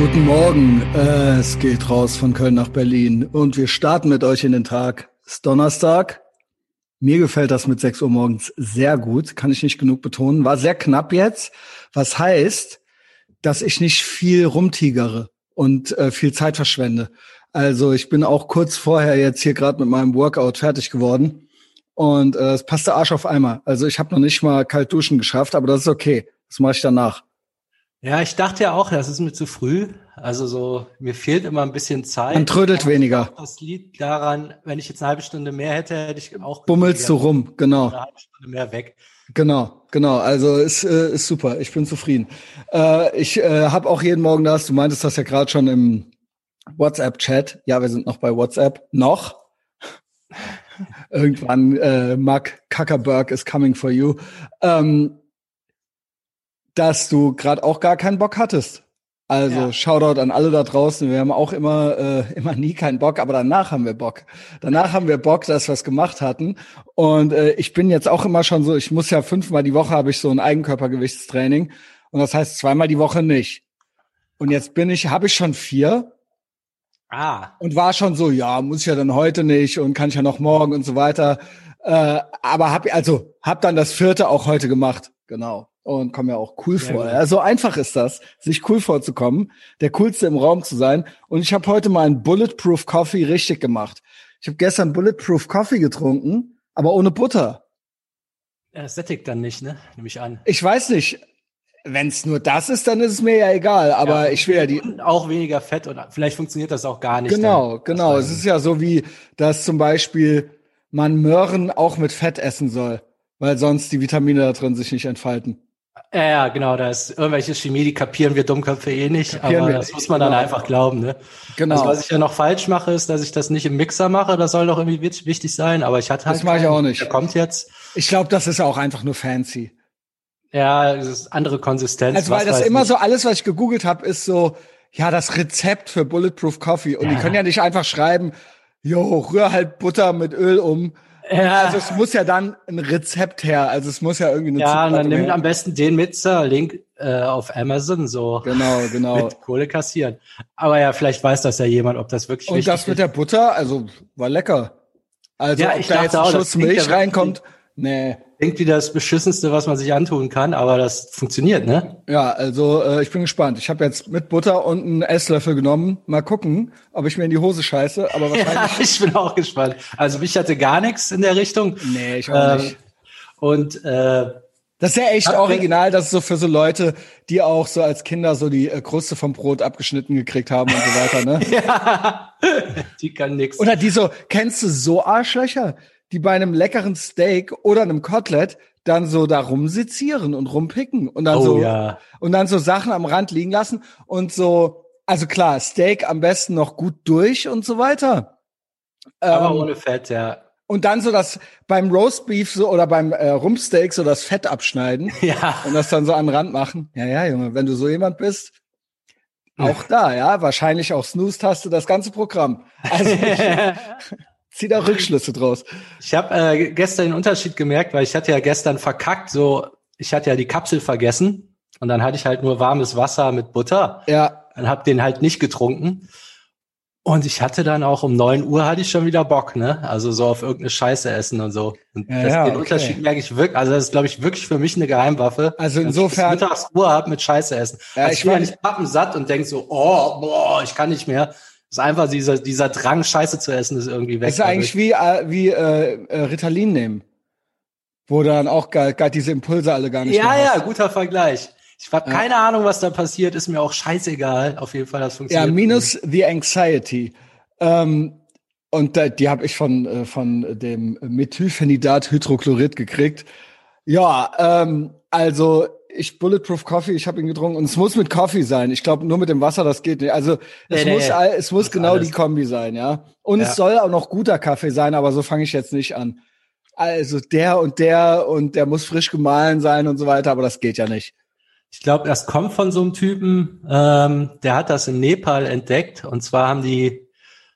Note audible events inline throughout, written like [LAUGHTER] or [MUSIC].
Guten Morgen. Äh, es geht raus von Köln nach Berlin und wir starten mit euch in den Tag. Es ist Donnerstag. Mir gefällt das mit 6 Uhr morgens sehr gut, kann ich nicht genug betonen. War sehr knapp jetzt, was heißt, dass ich nicht viel rumtigere und äh, viel Zeit verschwende. Also ich bin auch kurz vorher jetzt hier gerade mit meinem Workout fertig geworden und äh, es passt der Arsch auf einmal. Also ich habe noch nicht mal kalt duschen geschafft, aber das ist okay. Das mache ich danach. Ja, ich dachte ja auch, das ist mir zu früh. Also so, mir fehlt immer ein bisschen Zeit. Man trödelt weniger. Das liegt daran, wenn ich jetzt eine halbe Stunde mehr hätte, hätte ich auch. Bummelst du rum, genau. Eine halbe Stunde mehr weg. Genau, genau. Also ist, äh, ist super. Ich bin zufrieden. Äh, ich äh, habe auch jeden Morgen das, du meintest das ja gerade schon im WhatsApp-Chat. Ja, wir sind noch bei WhatsApp. Noch. [LAUGHS] Irgendwann, äh, Mark Zuckerberg is coming for you. Ähm, dass du gerade auch gar keinen Bock hattest. Also ja. Shoutout an alle da draußen. Wir haben auch immer äh, immer nie keinen Bock, aber danach haben wir Bock. Danach haben wir Bock, dass wir es gemacht hatten. Und äh, ich bin jetzt auch immer schon so. Ich muss ja fünfmal die Woche habe ich so ein Eigenkörpergewichtstraining und das heißt zweimal die Woche nicht. Und jetzt bin ich, habe ich schon vier. Ah. Und war schon so, ja, muss ich ja dann heute nicht und kann ich ja noch morgen und so weiter. Äh, aber hab also hab dann das vierte auch heute gemacht. Genau und komme mir auch cool Sehr vor. Ja, so einfach ist das, sich cool vorzukommen, der coolste im Raum zu sein. Und ich habe heute mal einen Bulletproof Coffee richtig gemacht. Ich habe gestern Bulletproof Coffee getrunken, aber ohne Butter. Ja, das sättigt dann nicht, ne? Nehme ich an. Ich weiß nicht. Wenn es nur das ist, dann ist es mir ja egal. Aber ja, ich will ja die auch weniger Fett und vielleicht funktioniert das auch gar nicht. Genau, dann. genau. Es ist ja so wie, dass zum Beispiel man Möhren auch mit Fett essen soll, weil sonst die Vitamine da drin sich nicht entfalten. Ja, ja, genau, da ist irgendwelche Chemie, die kapieren wir Dummköpfe eh nicht, kapieren aber das muss man dann genau. einfach glauben, ne? Genau. Also, was ich ja noch falsch mache, ist, dass ich das nicht im Mixer mache, das soll doch irgendwie wichtig sein, aber ich hatte halt. Das mache ich auch nicht. Der kommt jetzt. Ich glaube, das ist auch einfach nur fancy. Ja, das ist andere Konsistenz. Also, weil das immer nicht. so, alles, was ich gegoogelt habe, ist so, ja, das Rezept für Bulletproof Coffee. Und ja. die können ja nicht einfach schreiben, jo, rühr halt Butter mit Öl um ja. Also es muss ja dann ein Rezept her. Also es muss ja irgendwie eine Ja, und dann nimm am besten den mit Sir, Link äh, auf Amazon so. Genau, genau. Mit Kohle kassieren. Aber ja, vielleicht weiß das ja jemand, ob das wirklich Und das mit der Butter, also war lecker. Also ja, ob da jetzt ein auch, Schuss Milch reinkommt. Nee. Irgendwie das Beschissenste, was man sich antun kann, aber das funktioniert, ne? Ja, also äh, ich bin gespannt. Ich habe jetzt mit Butter und einen Esslöffel genommen. Mal gucken, ob ich mir in die Hose scheiße, aber [LAUGHS] wahrscheinlich. Ja, ich bin auch gespannt. Also ich hatte gar nichts in der Richtung. Nee, ich auch ähm, nicht. Und äh, das ist ja echt original, das ist so für so Leute, die auch so als Kinder so die äh, Kruste vom Brot abgeschnitten gekriegt haben und so weiter, ne? [LAUGHS] ja, die kann nix. Oder die so, kennst du so Arschlöcher? Die bei einem leckeren Steak oder einem Kotelett dann so da rumsizieren und rumpicken und dann oh, so ja. und dann so Sachen am Rand liegen lassen und so also klar Steak am besten noch gut durch und so weiter. Aber ähm, ohne Fett ja. und dann so das beim Roastbeef so oder beim äh, Rumpsteak so das Fett abschneiden [LAUGHS] ja. und das dann so an den Rand machen. Ja ja Junge wenn du so jemand bist auch da ja wahrscheinlich auch Snooze-Taste das ganze Programm. Also [LAUGHS] [LAUGHS] Zieh da Rückschlüsse draus. Ich habe äh, gestern den Unterschied gemerkt, weil ich hatte ja gestern verkackt, so ich hatte ja die Kapsel vergessen und dann hatte ich halt nur warmes Wasser mit Butter. Ja. Dann hab den halt nicht getrunken. Und ich hatte dann auch um neun Uhr hatte ich schon wieder Bock, ne? Also so auf irgendeine Scheiße essen und so. Und ja, das, ja, den okay. Unterschied merke ich wirklich, also das ist, glaube ich, wirklich für mich eine Geheimwaffe. Also insofern. Ich mittags Uhr hab mit Scheiße essen. Ja, also ich ich bin ja nicht pappensatt und denk so, oh, boah, ich kann nicht mehr ist einfach dieser, dieser Drang, Scheiße zu essen, ist irgendwie weg. ist eigentlich wie, äh, wie äh, äh, Ritalin nehmen. Wo dann auch gar, gar diese Impulse alle gar nicht Ja, ja, hast. guter Vergleich. Ich habe ja. keine Ahnung, was da passiert, ist mir auch scheißegal. Auf jeden Fall, das funktioniert. Ja, minus the anxiety. Ähm, und da, die habe ich von, äh, von dem Methylphenidat Hydrochlorid gekriegt. Ja, ähm, also ich Bulletproof Coffee, ich habe ihn getrunken und es muss mit Coffee sein. Ich glaube, nur mit dem Wasser, das geht nicht. Also es nee, muss, nee, es muss genau alles. die Kombi sein, ja. Und ja. es soll auch noch guter Kaffee sein, aber so fange ich jetzt nicht an. Also der und der und der muss frisch gemahlen sein und so weiter, aber das geht ja nicht. Ich glaube, das kommt von so einem Typen, ähm, der hat das in Nepal entdeckt und zwar haben die,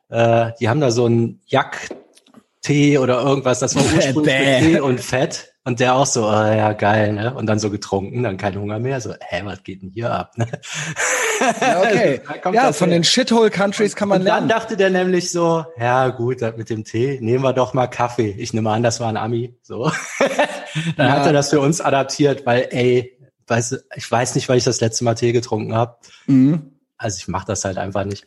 äh, die haben da so einen Yak-Tee oder irgendwas, das war [LAUGHS] ursprünglich Tee und Fett Und der auch so, oh, ja, geil, ne? Und dann so getrunken, dann kein Hunger mehr. So, hä, was geht denn hier ab? Ne? Ja, okay. [LAUGHS] ja, von her. den Shithole-Countries kann man und lernen. Dann dachte der nämlich so, ja gut, mit dem Tee, nehmen wir doch mal Kaffee. Ich nehme an, das war ein Ami. So. [LAUGHS] dann ja. hat er das für uns adaptiert, weil, ey, weiß, ich weiß nicht, weil ich das letzte Mal Tee getrunken habe. Mhm. Also ich mache das halt einfach nicht.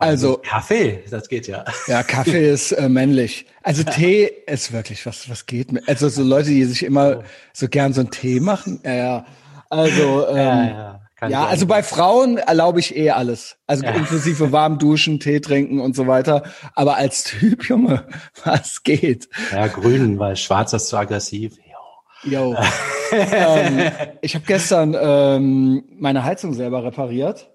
Also, Kaffee, das geht ja. Ja, Kaffee [LAUGHS] ist äh, männlich. Also Tee ist wirklich was, was geht mit. Also so Leute, die sich immer so gern so einen Tee machen. Ja, ja. Also [LAUGHS] ähm, ja, ja. Kann ja, also bei Frauen erlaube ich eh alles. Also ja. inklusive warm duschen, Tee trinken und so weiter. Aber als Typ, [LAUGHS] Junge, was geht? Ja, grün, weil schwarz ist zu aggressiv. Jo. ähm, ich habe gestern ähm, meine Heizung selber repariert.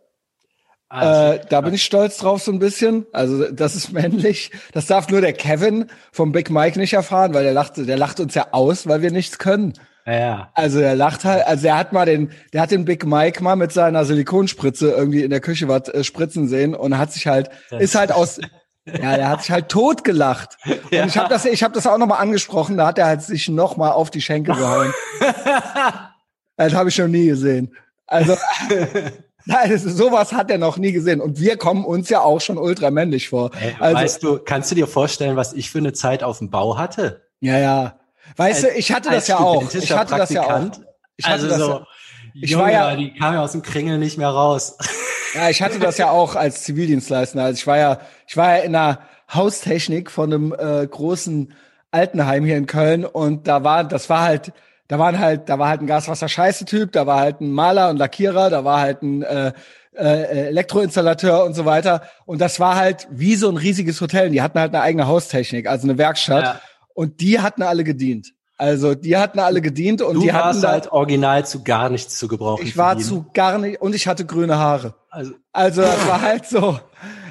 Ah, äh, da bin ich stolz drauf so ein bisschen. Also das ist [LAUGHS] männlich. Das darf nur der Kevin vom Big Mike nicht erfahren, weil der lacht, der lacht uns ja aus, weil wir nichts können. Ja. Also er lacht halt, also er hat mal den, der hat den Big Mike mal mit seiner Silikonspritze irgendwie in der Küche was äh, spritzen sehen und hat sich halt, das ist halt aus, [LAUGHS] ja, der hat sich halt tot gelacht. Ja. Und ich habe das, ich habe das auch nochmal angesprochen, da hat er halt sich nochmal auf die Schenkel gehauen. [LAUGHS] das habe ich noch nie gesehen. Also, Nein, sowas hat er noch nie gesehen. Und wir kommen uns ja auch schon ultramännlich vor. Ey, also, weißt du, kannst du dir vorstellen, was ich für eine Zeit auf dem Bau hatte? Ja, ja. Weißt als, du, ich hatte das ja auch. Ich hatte das ja auch. Ich hatte also das so, ja, ich Junge, war ja, die kam ja aus dem Kringel nicht mehr raus. Ja, ich hatte das ja auch als Zivildienstleister. Also ich war ja, ich war ja in der Haustechnik von einem äh, großen Altenheim hier in Köln und da war, das war halt, da waren halt, da war halt ein Gaswasser-Scheiße-Typ, da war halt ein Maler und Lackierer, da war halt ein äh, äh, Elektroinstallateur und so weiter. Und das war halt wie so ein riesiges Hotel. Die hatten halt eine eigene Haustechnik, also eine Werkstatt. Ja. Und die hatten alle gedient. Also die hatten alle gedient und du die hatten warst halt original zu gar nichts zu gebrauchen. Ich war zu gar nicht und ich hatte grüne Haare. Also, also das war halt so.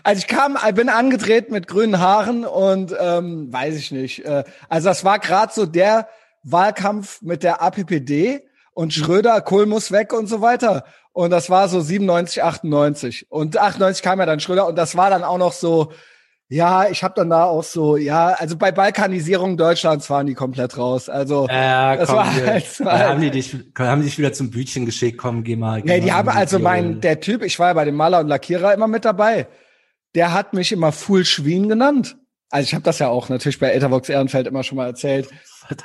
Also ich kam, ich bin angetreten mit grünen Haaren und ähm, weiß ich nicht. Äh, also das war gerade so der Wahlkampf mit der APPD und Schröder, Kohl muss weg und so weiter. Und das war so 97, 98. Und 98 kam ja dann Schröder und das war dann auch noch so, ja, ich habe dann da auch so, ja, also bei Balkanisierung Deutschlands waren die komplett raus. Also äh, das komm, war halt, [LAUGHS] halt, haben die dich, haben die dich wieder zum Bütchen geschickt, komm, geh mal. Geh nee, die haben also mein, der Typ, ich war ja bei dem Maler und Lackierer immer mit dabei. Der hat mich immer Full Schwien genannt. Also ich habe das ja auch natürlich bei Ethervox Ehrenfeld immer schon mal erzählt.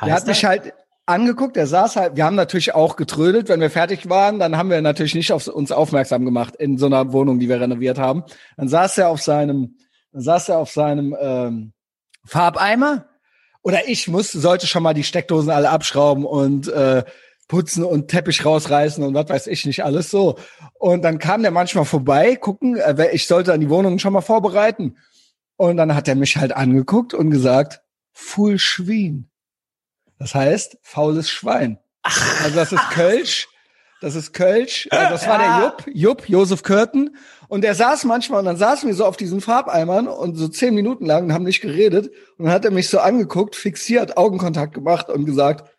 Der hat mich halt angeguckt, der saß halt, wir haben natürlich auch getrödelt, wenn wir fertig waren, dann haben wir natürlich nicht auf uns aufmerksam gemacht in so einer Wohnung, die wir renoviert haben. Dann saß er auf seinem dann saß er auf seinem ähm, Farbeimer oder ich musste, sollte schon mal die Steckdosen alle abschrauben und äh, putzen und Teppich rausreißen und was weiß ich nicht alles so. Und dann kam der manchmal vorbei, gucken, äh, ich sollte dann die Wohnung schon mal vorbereiten. Und dann hat er mich halt angeguckt und gesagt, Full Schwein. Das heißt, faules Schwein. Also das ist Kölsch. Das ist Kölsch. Also das war der Jupp, Jupp, Josef Körten. Und der saß manchmal und dann saßen wir so auf diesen Farbeimern und so zehn Minuten lang und haben nicht geredet. Und dann hat er mich so angeguckt, fixiert, Augenkontakt gemacht und gesagt,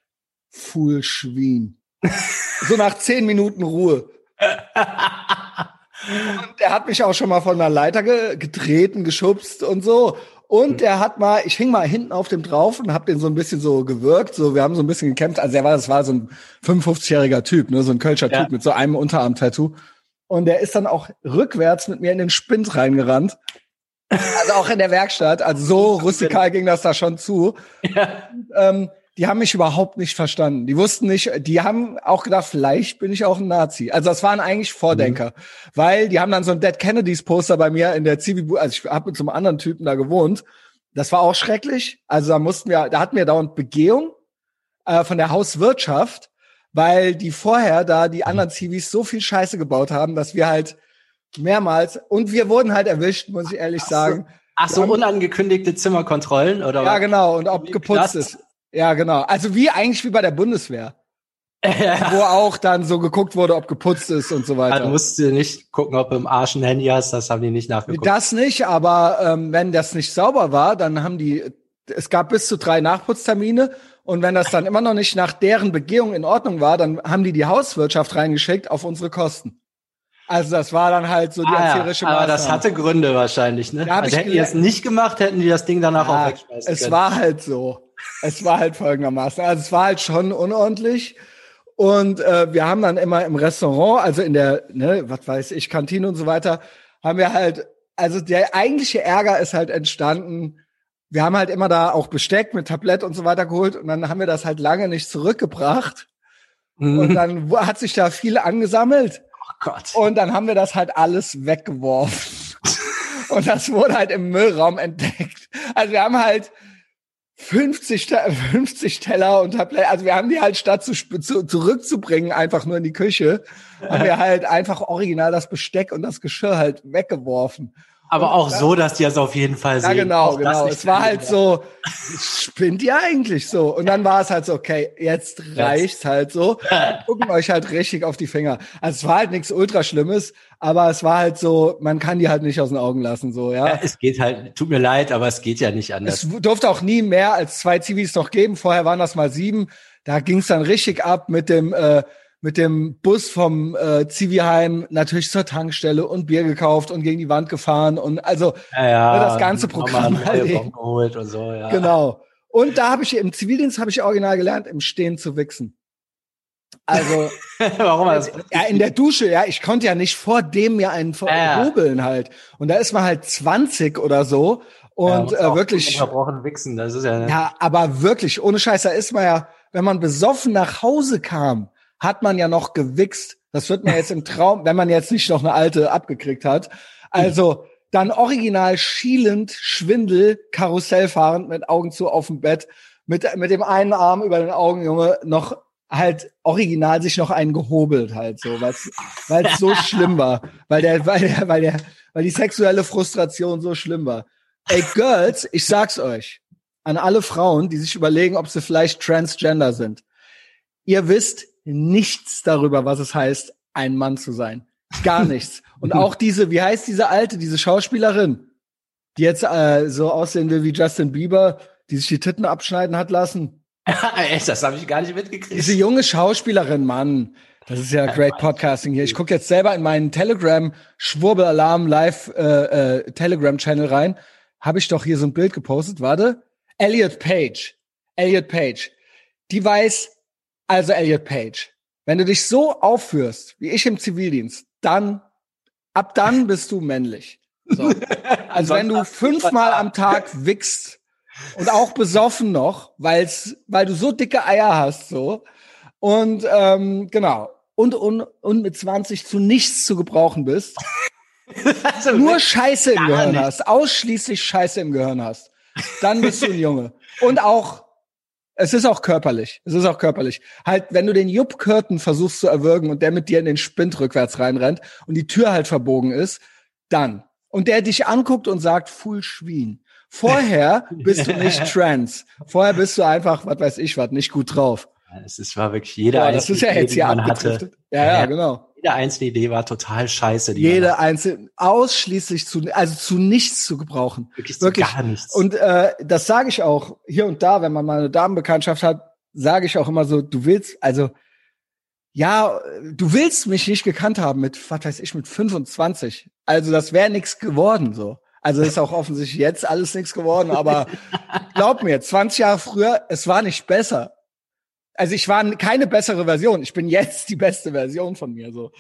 Fuhl Schwien. [LAUGHS] so nach zehn Minuten Ruhe. [LAUGHS] und er hat mich auch schon mal von der Leiter ge getreten, geschubst und so. Und er hat mal, ich hing mal hinten auf dem drauf und hab den so ein bisschen so gewirkt. So, wir haben so ein bisschen gekämpft. Also er war, das war so ein 55-jähriger Typ, ne, so ein Kölscher ja. Typ mit so einem Unterarm-Tattoo. Und der ist dann auch rückwärts mit mir in den Spind reingerannt. Also auch in der Werkstatt. Also so [LAUGHS] rustikal ging das da schon zu. Ja. ähm, die haben mich überhaupt nicht verstanden. Die wussten nicht, die haben auch gedacht, vielleicht bin ich auch ein Nazi. Also das waren eigentlich Vordenker, mhm. weil die haben dann so ein Dead Kennedys Poster bei mir in der Zivi, also ich habe mit so einem anderen Typen da gewohnt. Das war auch schrecklich. Also da mussten wir, da hatten wir dauernd Begehung äh, von der Hauswirtschaft weil die vorher da die anderen Zivis so viel Scheiße gebaut haben, dass wir halt mehrmals und wir wurden halt erwischt, muss ich ehrlich sagen. Ach so, unangekündigte Zimmerkontrollen oder? Ja, genau und ob geputzt ist. Ja, genau. Also wie eigentlich wie bei der Bundeswehr. Ja. [LAUGHS] Wo auch dann so geguckt wurde, ob geputzt ist und so weiter. Du musst du nicht gucken, ob du im Arsch ein Handy hast, das haben die nicht nachgeguckt. Das nicht, aber ähm, wenn das nicht sauber war, dann haben die, es gab bis zu drei Nachputztermine und wenn das dann immer noch nicht nach deren Begehung in Ordnung war, dann haben die die Hauswirtschaft reingeschickt auf unsere Kosten. Also das war dann halt so die ah, erzieherische ja, Aber das hatte Gründe wahrscheinlich, ne? Also hätten die es nicht gemacht, hätten die das Ding danach ja, auch wegschmeißen Es war halt so. Es war halt folgendermaßen. Also es war halt schon unordentlich. Und äh, wir haben dann immer im Restaurant, also in der, ne, was weiß ich, Kantine und so weiter, haben wir halt, also der eigentliche Ärger ist halt entstanden. Wir haben halt immer da auch Besteck mit Tablett und so weiter geholt und dann haben wir das halt lange nicht zurückgebracht. Mhm. Und dann hat sich da viel angesammelt. Oh Gott. Und dann haben wir das halt alles weggeworfen. [LAUGHS] und das wurde halt im Müllraum entdeckt. Also wir haben halt 50, 50 Teller und Tablett, also wir haben die halt statt zu, zu, zurückzubringen, einfach nur in die Küche, haben wir [LAUGHS] halt einfach original das Besteck und das Geschirr halt weggeworfen. Aber auch so, dass die es auf jeden Fall sehen. Ja, genau, genau. Es war halt so, spinnt ihr eigentlich so? Und dann war es halt so, okay, jetzt reicht's halt so. [LAUGHS] Gucken euch halt richtig auf die Finger. Also es war halt nichts ultra Schlimmes, aber es war halt so, man kann die halt nicht aus den Augen lassen, so, ja. ja. Es geht halt, tut mir leid, aber es geht ja nicht anders. Es durfte auch nie mehr als zwei Zivis noch geben. Vorher waren das mal sieben. Da ging's dann richtig ab mit dem, äh, mit dem Bus vom äh, Ziviheim natürlich zur Tankstelle und Bier gekauft und gegen die Wand gefahren und also ja, ja, das ganze Programm halt geholt und so, ja. Genau. Und da habe ich im Zivildienst habe ich original gelernt, im Stehen zu wichsen. Also [LAUGHS] warum das? Ja, in der Dusche, ja, ich konnte ja nicht vor dem mir einen ja. hobeln halt. Und da ist man halt 20 oder so und ja, äh, wirklich verbrochen wichsen, das ist ja Ja, aber wirklich ohne Scheiß, da ist man ja, wenn man besoffen nach Hause kam, hat man ja noch gewichst. Das wird man jetzt im Traum, wenn man jetzt nicht noch eine alte abgekriegt hat. Also dann original schielend, Schwindel, Karussell fahrend mit Augen zu auf dem Bett, mit, mit dem einen Arm über den Augen, Junge, noch halt original sich noch einen gehobelt halt so, weil es so [LAUGHS] schlimm war, weil der, weil der, weil der, weil die sexuelle Frustration so schlimm war. Ey, Girls, ich sag's euch, an alle Frauen, die sich überlegen, ob sie vielleicht transgender sind. Ihr wisst, nichts darüber, was es heißt, ein Mann zu sein. Gar nichts. Und auch diese, wie heißt diese alte, diese Schauspielerin, die jetzt äh, so aussehen will wie Justin Bieber, die sich die Titten abschneiden hat lassen. [LAUGHS] Echt, das habe ich gar nicht mitgekriegt. Diese junge Schauspielerin, Mann. Das ist ja great Podcasting hier. Ich gucke jetzt selber in meinen Telegram Schwurbelalarm Live äh, äh, Telegram Channel rein. Habe ich doch hier so ein Bild gepostet. Warte. Elliot Page. Elliot Page. Die weiß also Elliot Page, wenn du dich so aufführst, wie ich im Zivildienst, dann, ab dann [LAUGHS] bist du männlich. So. [LAUGHS] Also wenn du fünfmal am Tag wickst und auch besoffen noch, weil's, weil du so dicke Eier hast, so. Und ähm, genau. Und, und, und mit 20 zu nichts zu gebrauchen bist. [LAUGHS] also nur Scheiße im Gehirn nicht. hast, ausschließlich Scheiße im Gehirn hast, dann bist du ein Junge. Und auch es ist auch körperlich. Es ist auch körperlich. Halt, wenn du den Jupp Curtin versuchst zu erwürgen und der mit dir in den Spind rückwärts reinrennt und die Tür halt verbogen ist, dann. Und der dich anguckt und sagt, Full Schwien. Vorher bist du nicht [LAUGHS] trans. Vorher bist du einfach, was weiß ich was, nicht gut drauf. Es ist, war wirklich jeder ja, das ist ja jetzt hier man hatte. Ja, ja, genau. Jede einzelne Idee war total scheiße. Jede einzelne, ausschließlich zu, also zu nichts zu gebrauchen. Wirklich, Wirklich. gar nichts. Und äh, das sage ich auch hier und da, wenn man mal eine Damenbekanntschaft hat, sage ich auch immer so, du willst, also ja, du willst mich nicht gekannt haben mit, was weiß ich, mit 25. Also das wäre nichts geworden so. Also ist auch offensichtlich jetzt alles nichts geworden, aber [LAUGHS] glaub mir, 20 Jahre früher, es war nicht besser also ich war keine bessere Version. Ich bin jetzt die beste Version von mir, so.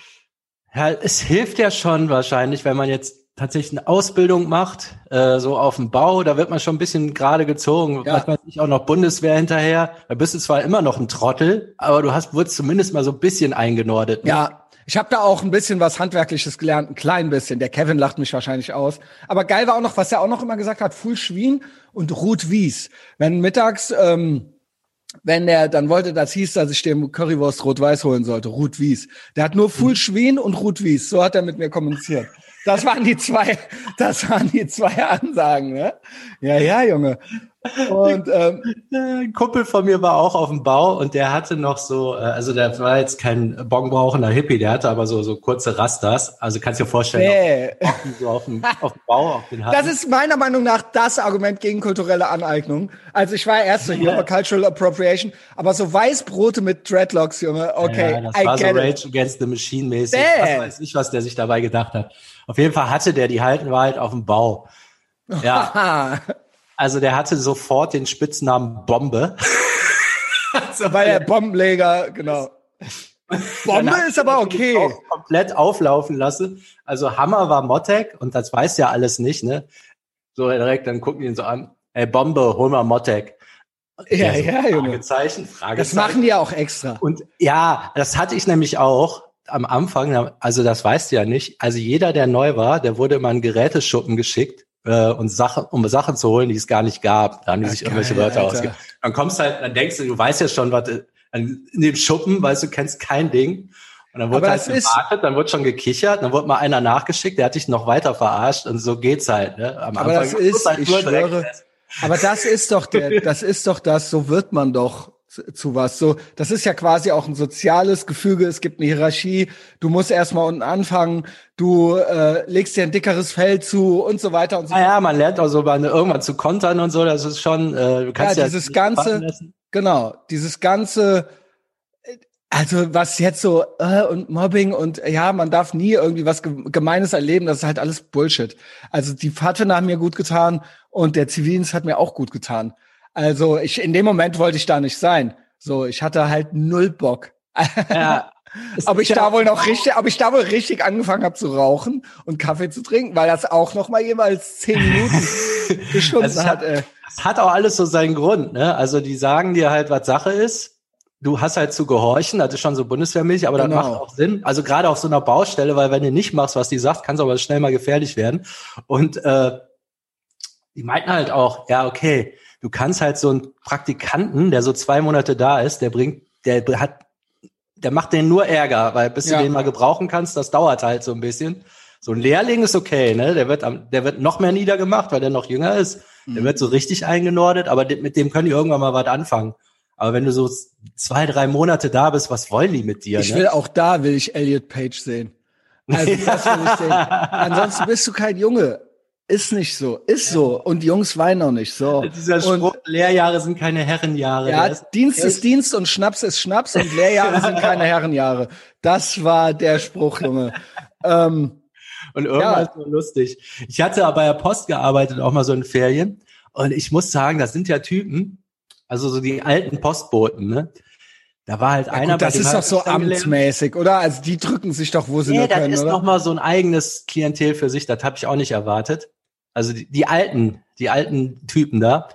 Ja, es hilft ja schon wahrscheinlich, wenn man jetzt tatsächlich eine Ausbildung macht, äh, so auf dem Bau, da wird man schon ein bisschen gerade gezogen, ja. manchmal nicht auch noch Bundeswehr hinterher. Da bist du zwar immer noch ein Trottel, aber du hast wurdest zumindest mal so ein bisschen eingenordet. Ne? Ja, ich habe da auch ein bisschen was Handwerkliches gelernt, ein klein bisschen. Der Kevin lacht mich wahrscheinlich aus. Aber geil war auch noch, was er auch noch immer gesagt hat, Full Schwien und Ruth Wies. Wenn mittags ähm, wenn der dann wollte, das hieß, dass ich dem Currywurst Rot-Weiß holen sollte, Ruth Wies. Der hat nur Full Schwien und Ruth Wies. So hat er mit mir kommuniziert. Das waren die zwei, das waren die zwei Ansagen, ne? Ja, ja, Junge. Und ähm, ein Kumpel von mir war auch auf dem Bau und der hatte noch so, äh, also der war jetzt kein bonbrauchender Hippie, der hatte aber so so kurze Rastas. Also kannst du dir vorstellen, nee. auf, so auf, dem, auf dem Bau auf den Haaren. Das ist meiner Meinung nach das Argument gegen kulturelle Aneignung. Also ich war erst so hier ja. Cultural Appropriation, aber so Weißbrote mit Dreadlocks, Junge, okay, ja, das I war so Rage it. Against the Machine mäßig. Nee. Ich weiß nicht, was der sich dabei gedacht hat. Auf jeden Fall hatte der die halten wir halt auf dem Bau. Ja. [LAUGHS] Also der hatte sofort den Spitznamen Bombe. [LAUGHS] [LAUGHS] also, Weil er Bombenleger, genau. [LAUGHS] Bombe ist aber okay. Komplett auflaufen lassen. Also Hammer war Motek und das weiß ja alles nicht, ne? So direkt, dann gucken die ihn so an. Ey, Bombe, hol mal Motek. Ja, so, ja, Junge. Fragezeichen, Fragezeichen. Das machen die ja auch extra. Und ja, das hatte ich nämlich auch am Anfang, also das weißt du ja nicht. Also jeder, der neu war, der wurde immer einen Geräteschuppen geschickt äh, und Sachen, um Sachen zu holen, die es gar nicht gab. Da haben die ja, sich geil, irgendwelche Wörter ausgegeben. Dann kommst halt, dann denkst du, du weißt ja schon, was in dem Schuppen, weißt du, kennst kein Ding. Und dann wurde halt gewartet, dann wurde schon gekichert, dann wurde mal einer nachgeschickt, der hat dich noch weiter verarscht und so geht's halt. Ne? Am aber Anfang das ist, halt ich schwöre, aber das ist doch der, das ist doch das, so wird man doch zu, zu was. So, das ist ja quasi auch ein soziales Gefüge. Es gibt eine Hierarchie. Du musst erstmal unten anfangen. Du äh, legst dir ein dickeres Feld zu und so weiter und so. Naja, man lernt auch so bei, irgendwann zu kontern und so. Das ist schon. Äh, du kannst ja, dieses ja ganze, genau, dieses ganze also was jetzt so äh, und Mobbing und ja, man darf nie irgendwie was Gemeines erleben, das ist halt alles Bullshit. Also die Pfadfinder haben mir gut getan und der Zivildienst hat mir auch gut getan. Also ich in dem Moment wollte ich da nicht sein. So, ich hatte halt null Bock. Ja. [LAUGHS] ob ich da wohl noch richtig, ob ich da wohl richtig angefangen habe zu rauchen und Kaffee zu trinken, weil das auch noch mal jeweils zehn Minuten [LAUGHS] gestunken also hat. Äh. Es hat auch alles so seinen Grund, ne? Also die sagen dir halt, was Sache ist du hast halt zu gehorchen, das ist schon so Bundeswehrmilch, aber genau. das macht auch Sinn. Also gerade auf so einer Baustelle, weil wenn du nicht machst, was die sagt, kann es aber schnell mal gefährlich werden. Und äh, die meinten halt auch, ja, okay, du kannst halt so einen Praktikanten, der so zwei Monate da ist, der bringt, der hat, der macht den nur Ärger, weil bis ja. du den mal gebrauchen kannst, das dauert halt so ein bisschen. So ein Lehrling ist okay, ne? Der wird, am, der wird noch mehr niedergemacht, weil der noch jünger ist. Der mhm. wird so richtig eingenordet, aber mit dem können die irgendwann mal was anfangen. Aber wenn du so zwei, drei Monate da bist, was wollen die mit dir? Ich ne? will auch da, will ich Elliot Page sehen. Also das will ich sehen. [LAUGHS] Ansonsten bist du kein Junge. Ist nicht so, ist so. Und Jungs weinen auch nicht so. [LAUGHS] Dieser Spruch, und, Lehrjahre sind keine Herrenjahre. Ja, ist, Dienst ist Dienst und Schnaps ist Schnaps und Lehrjahre sind [LAUGHS] keine Herrenjahre. Das war der Spruch, Junge. ähm, und irgendwann ja. so lustig. Ich hatte aber bei der Post gearbeitet, auch mal so in Ferien. Und ich muss sagen, das sind ja Typen, also so die alten Postboten, ne? Da war halt ja, einer. Gut, das ist doch so amtsmäßig, oder? Also die drücken sich doch, wo sie nee, nur können, das ist noch mal so ein eigenes Klientel für sich. Das habe ich auch nicht erwartet. Also die, die alten, die alten Typen da.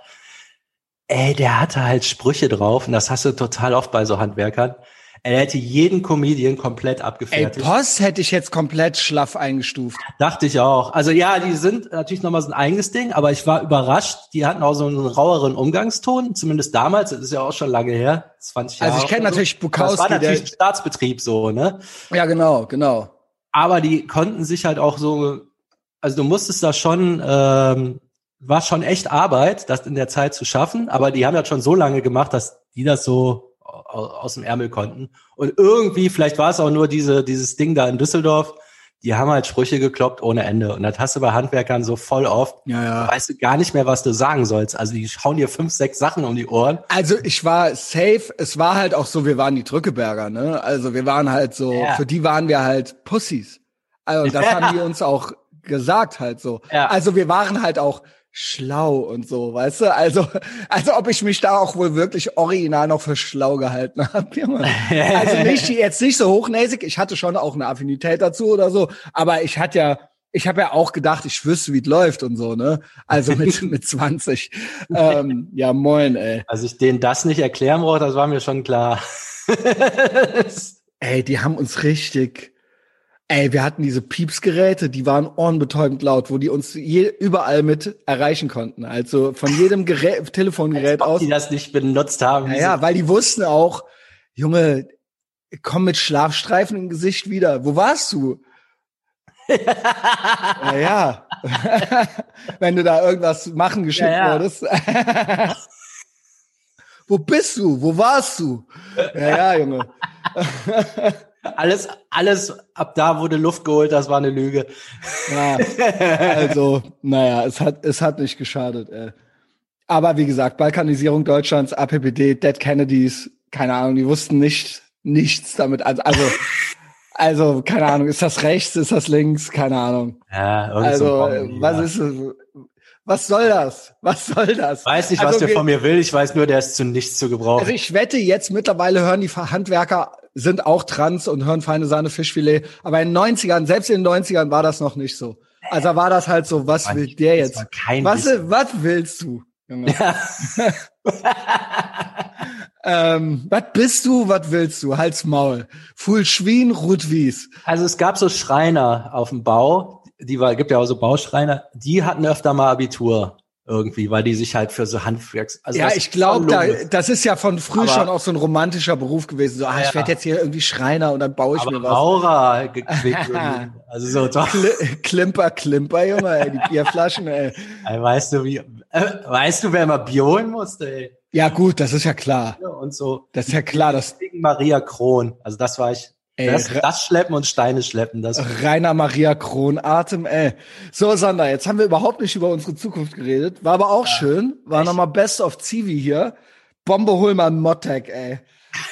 Ey, der hatte halt Sprüche drauf und das hast du total oft bei so Handwerkern. Er hätte jeden Comedian komplett abgefertigt. Ey, Post hätte ich jetzt komplett schlaff eingestuft. Dachte ich auch. Also ja, die sind natürlich nochmal so ein eigenes Ding, aber ich war überrascht. Die hatten auch so einen raueren Umgangston, zumindest damals. Das ist ja auch schon lange her, 20 Jahre. Also ich kenne natürlich so. Bukowski. Das war natürlich ein Staatsbetrieb so, ne? Ja, genau, genau. Aber die konnten sich halt auch so, also du musstest da schon, ähm, war schon echt Arbeit, das in der Zeit zu schaffen, aber die haben das schon so lange gemacht, dass die das so aus dem Ärmel konnten. Und irgendwie, vielleicht war es auch nur diese, dieses Ding da in Düsseldorf, die haben halt Sprüche gekloppt ohne Ende. Und das hast du bei Handwerkern so voll oft. Ja, ja. Weißt du gar nicht mehr, was du sagen sollst. Also die schauen dir fünf, sechs Sachen um die Ohren. Also ich war safe. Es war halt auch so, wir waren die Drückeberger, ne? Also wir waren halt so, ja. für die waren wir halt Pussys. Also das haben die [LAUGHS] uns auch gesagt halt so. Ja. Also wir waren halt auch schlau und so, weißt du? Also, also ob ich mich da auch wohl wirklich original noch für schlau gehalten [LAUGHS] habe. also [LAUGHS] nicht jetzt nicht so hochnäsig. Ich hatte schon auch eine Affinität dazu oder so, aber ich hatte ja, ich habe ja auch gedacht, ich wüsste, wie es läuft und so, ne? Also mit [LAUGHS] mit 20. Ähm, ja, moin, ey. Also ich denen das nicht erklären brauche, das war mir schon klar. ey, die haben uns richtig Ey, wir hatten diese Piepsgeräte, die waren ohrenbetäubend laut, wo die uns je, überall mit erreichen konnten. Also von jedem Gerät, Telefongerät aus. Die das nicht benutzt haben. Ja, ja, weil die wussten auch, Junge, komm mit Schlafstreifen im Gesicht wieder. Wo warst du? [LAUGHS] ja, ja. [LAUGHS] Wenn du da irgendwas machen geschickt ja, ja. wurdest. [LAUGHS] Wo bist du? Wo warst du? Ja, ja, Junge. Alles, alles ab da wurde Luft geholt, das war eine Lüge. Ja, also, naja, es hat, es hat nicht geschadet. Ey. Aber wie gesagt, Balkanisierung Deutschlands, APPD, Dead Kennedys, keine Ahnung, die wussten nicht, nichts damit. Also, also, also keine Ahnung, ist das rechts, ist das links, keine Ahnung. Ja, also, so was ist es? Was soll das? Was soll das? Weiß nicht, was Also der wir- von mir will. Ich weiß nur, der ist zu nichts zu gebrauchen. Also ich wette, jetzt mittlerweile hören die Handwerker, sind auch trans und hören feine Sahne Fischfilet. Aber in den 90ern, selbst in den 90ern war das noch nicht so. Also war das halt so, was Mann, will der jetzt? Was, Wissen. was willst du? Junge? [LAUGHS] ähm, was bist du, was willst du? Halt's Maul. Full Schwien, Rudwies. Also es gab so Schreiner auf dem Bau, die war, gibt ja auch so Bauschreiner, die hatten öfter mal Abitur irgendwie, weil die sich halt für so Handwerks, also Ja, ich glaube, da, das ist ja von früh Aber- schon auch so ein romantischer Beruf gewesen. So, ah, ich Ja. werde jetzt hier irgendwie Schreiner und dann baue ich aber mir was. Maurer irgendwie. [LAUGHS] also so doch. Kli- Klimper, Klimper, Junge, ey, die Bierflaschen, ey. Ey, Weißt du wie, äh, weißt du, wer immer Bier holen musste, ey? Ja, gut, das ist ja klar. Ja, Und so. Das ist ja klar, das Maria Kron. Also das war ich. Ey, das, das Schleppen und Steine schleppen, das. Rainer Maria Kron, Atem, ey. So, Sander, jetzt haben wir überhaupt nicht über unsere Zukunft geredet. War aber auch schön. War nochmal Best of Zivi hier. Bombe Hullmann Mottag, ey.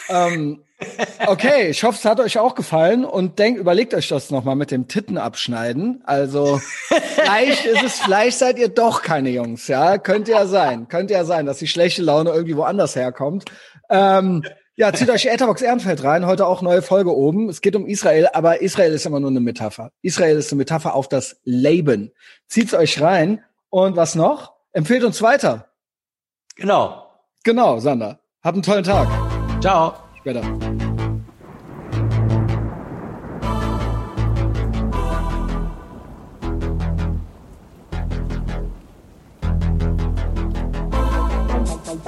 ähm, [LAUGHS] okay, ich hoffe, es hat euch auch gefallen und denkt, überlegt euch das nochmal mit dem Titten abschneiden. Also, [LAUGHS] vielleicht ist es, vielleicht seid ihr doch keine Jungs, ja. Könnte ja sein. Könnte ja sein, dass die schlechte Laune irgendwie woanders herkommt. Ähm, ja, zieht euch Etherbox Ehrenfeld rein. Heute auch neue Folge oben. Es geht um Israel, aber Israel ist immer nur eine Metapher. Israel ist eine Metapher auf das Leben. Zieht's euch rein. Und was noch? Empfehlt uns weiter. Genau. Genau, Sander. Habt einen tollen Tag. Ciao. Später.